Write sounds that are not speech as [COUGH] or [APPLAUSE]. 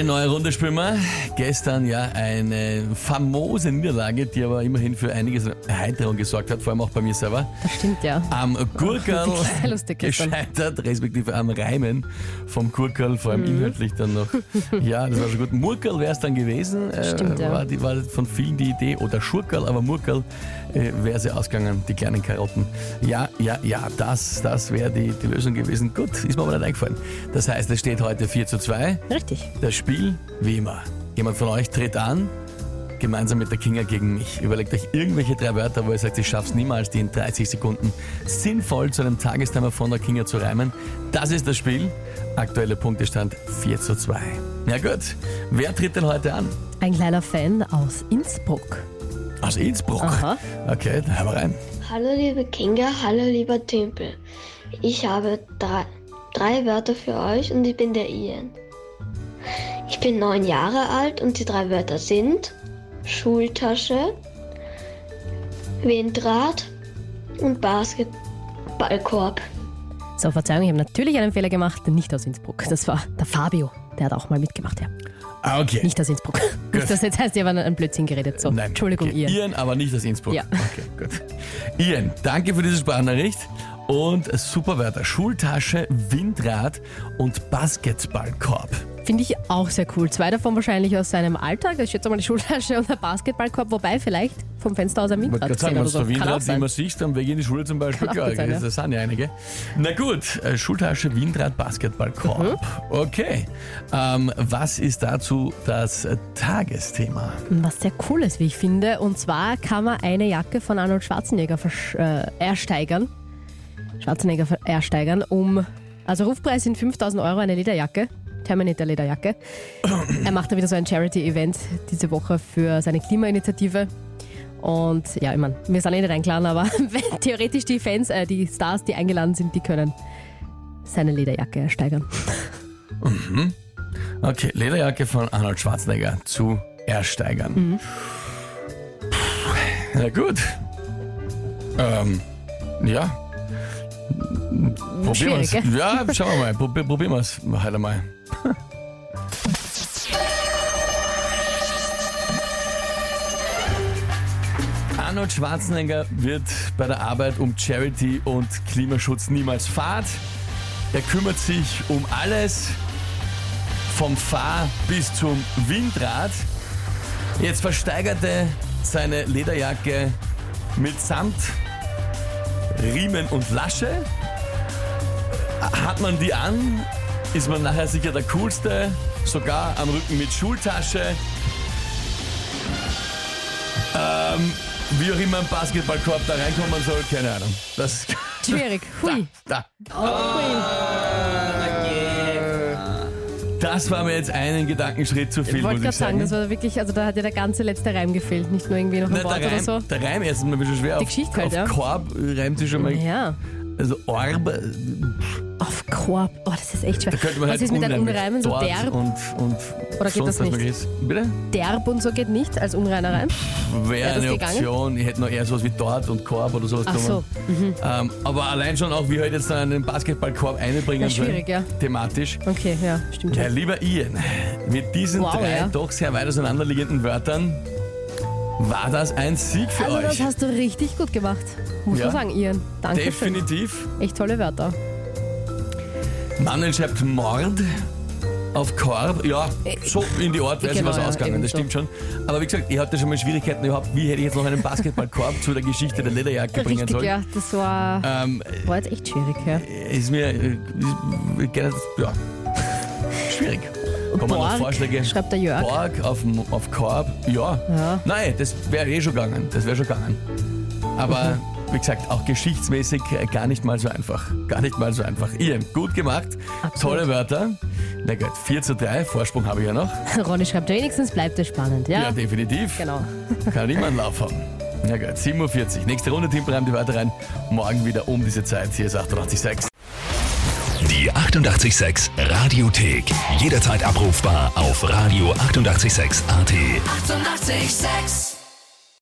Eine neue Runde spielen wir. Gestern ja eine famose Niederlage, die aber immerhin für einiges Erheiterung gesorgt hat, vor allem auch bei mir selber. Das stimmt, ja. Am [LAUGHS] Gurkerl gescheitert, respektive am Reimen vom Gurkerl, vor Mhm. allem inhaltlich dann noch. Ja, das war schon gut. Murkerl wäre es dann gewesen. äh, Stimmt, ja. war, die, war von vielen die Idee. Oder Schurkerl, aber Murkerl äh, wäre sie ausgegangen, die kleinen Karotten. Ja, ja, ja, das, das wäre die, die Lösung gewesen. Gut, ist mir aber nicht eingefallen. Das heißt, es steht heute 4 zu 2. Richtig. Das Spiel, wie immer. Jemand von euch tritt an, gemeinsam mit der Kinga gegen mich. Überlegt euch irgendwelche drei Wörter, wo ihr sagt, ich schaff's niemals, die in 30 Sekunden sinnvoll zu einem Tagestimer von der Kinga zu reimen. Das ist das Spiel. Aktuelle Punktestand 4 zu 2. Ja gut, wer tritt denn heute an? Ein kleiner Fan aus Innsbruck. Aus Innsbruck. Aha. Okay, dann hören wir rein. Hallo liebe Kinga, hallo lieber Tümpel. Ich habe drei, drei Wörter für euch und ich bin der Ian. Ich bin neun Jahre alt und die drei Wörter sind Schultasche, Windrad und Basketballkorb. So, Verzeihung, ich habe natürlich einen Fehler gemacht, nicht aus Innsbruck. Das war der Fabio. Der hat auch mal mitgemacht, ja. Ah, okay. Nicht aus Innsbruck. Nicht, [LAUGHS] dass jetzt heißt, ich habe einen Blödsinn geredet. So, Nein, Entschuldigung, okay. ihr. Ian, aber nicht aus Innsbruck. Ja. Okay, gut. Ian, danke für diese Sprachnachricht. Und super Wörter. Schultasche, Windrad und Basketballkorb. Finde ich auch sehr cool. Zwei davon wahrscheinlich aus seinem Alltag. Ich schätze mal die Schultasche und der Basketballkorb, wobei vielleicht vom Fenster aus ein Ich wollte Windrad gerade sagen, gesehen wenn du so. so Windrad immer siehst, am Weg in die Schule zum Beispiel, gut sein, ja. das sind ja einige. Na gut, äh, Schultasche, Windrad, Basketballkorb. Mhm. Okay. Ähm, was ist dazu das Tagesthema? Was sehr cool ist, wie ich finde. Und zwar kann man eine Jacke von Arnold Schwarzenegger äh, ersteigern. Schwarzenegger ersteigern, um. Also Rufpreis sind 5000 Euro eine Lederjacke. Terminator Lederjacke. [CLEARS THROAT] er macht da wieder so ein Charity-Event diese Woche für seine Klimainitiative. Und ja, ich meine, wir sind eh nicht eingeladen, aber [LAUGHS] wenn theoretisch die Fans, äh, die Stars, die eingeladen sind, die können seine Lederjacke ersteigern. Okay, Lederjacke von Arnold Schwarzenegger zu ersteigern. Mhm. Na gut. Ähm, ja. Probieren wir's. gell? Ja, schauen wir mal. Probi probieren wir es halt einmal. [LAUGHS] Arnold Schwarzenegger wird bei der Arbeit um Charity und Klimaschutz niemals fad. Er kümmert sich um alles, vom Fahr- bis zum Windrad. Jetzt versteigerte seine Lederjacke mit Samt, Riemen und Lasche. Hat man die an, ist man nachher sicher der Coolste, sogar am Rücken mit Schultasche. Ähm, wie auch immer ein Basketballkorb da reinkommen soll, keine Ahnung. Das [LAUGHS] Schwierig. Hui. da. Hui. Das war mir jetzt einen Gedankenschritt zu viel, Ich wollte gerade sagen. das war wirklich, also da hat ja der ganze letzte Reim gefehlt, nicht nur irgendwie noch ein Na, Wort der, oder Reim, so. der Reim erstens mal ein bisschen schwer. Die auf, Geschichte halt, auf ja. Korb reimt sich schon mal. Ja, Also Orb, äh, Korb. Oh, das ist echt schwer. da könnte man Was halt ist mit den unreimen. So Dort derb, und, und Oder geht sonst das was nicht? möglich ist. Bitte? derb und so geht nicht als unreiner Reim. Wäre Wäre das eine gegangen? Option. Ich hätte noch eher sowas wie dort und Korb oder sowas Ach so. genommen. Ähm, aber allein schon auch, wie halt jetzt einen Basketballkorb einbringen Ja, schwierig, ja. thematisch. Okay, ja, stimmt Ja, schon. lieber Ian, mit diesen Wow, drei ja. doch sehr weit auseinanderliegenden Wörtern war das ein Sieg für Also euch. das hast du richtig gut gemacht. Muss Ja. man sagen, Ian. Danke schön. Definitiv. Echt tolle Wörter. Manuel schreibt Mord auf Korb. Ja, so in die Art wäre Genau, sich was ja, ausgegangen, das so. stimmt schon. Aber wie gesagt, ihr habt ja schon mal Schwierigkeiten überhaupt, wie hätte ich jetzt noch einen Basketballkorb zu der Geschichte der Lederjacke bringen Richtig, sollen. ja. Das war, Ähm, war jetzt echt schwierig, ja. ist mir äh, ist, ja, schwierig. Kommen noch Borg, Vorschläge? schreibt der Jörg. Borg auf, auf Korb, ja. Ja. Nein, das wäre eh schon gegangen. Das wäre schon gegangen. Aber wie gesagt, auch geschichtsmäßig äh, gar nicht mal so einfach. Gar nicht mal so einfach. Ian, gut gemacht. Absolut. Tolle Wörter. Na gut, 4 zu 3, Vorsprung habe ich ja noch. [LAUGHS] Ronny schreibt, wenigstens bleibt es spannend, ja? Ja, definitiv. Genau. [LAUGHS] Kann niemand einen Lauf haben. Na gut, 7.40 Uhr. Nächste Runde, Timpel reimt die Wörter rein. Morgen wieder um diese Zeit. Hier ist 886. Die 886 Radiothek. Jederzeit abrufbar auf radio886.at. 886! 886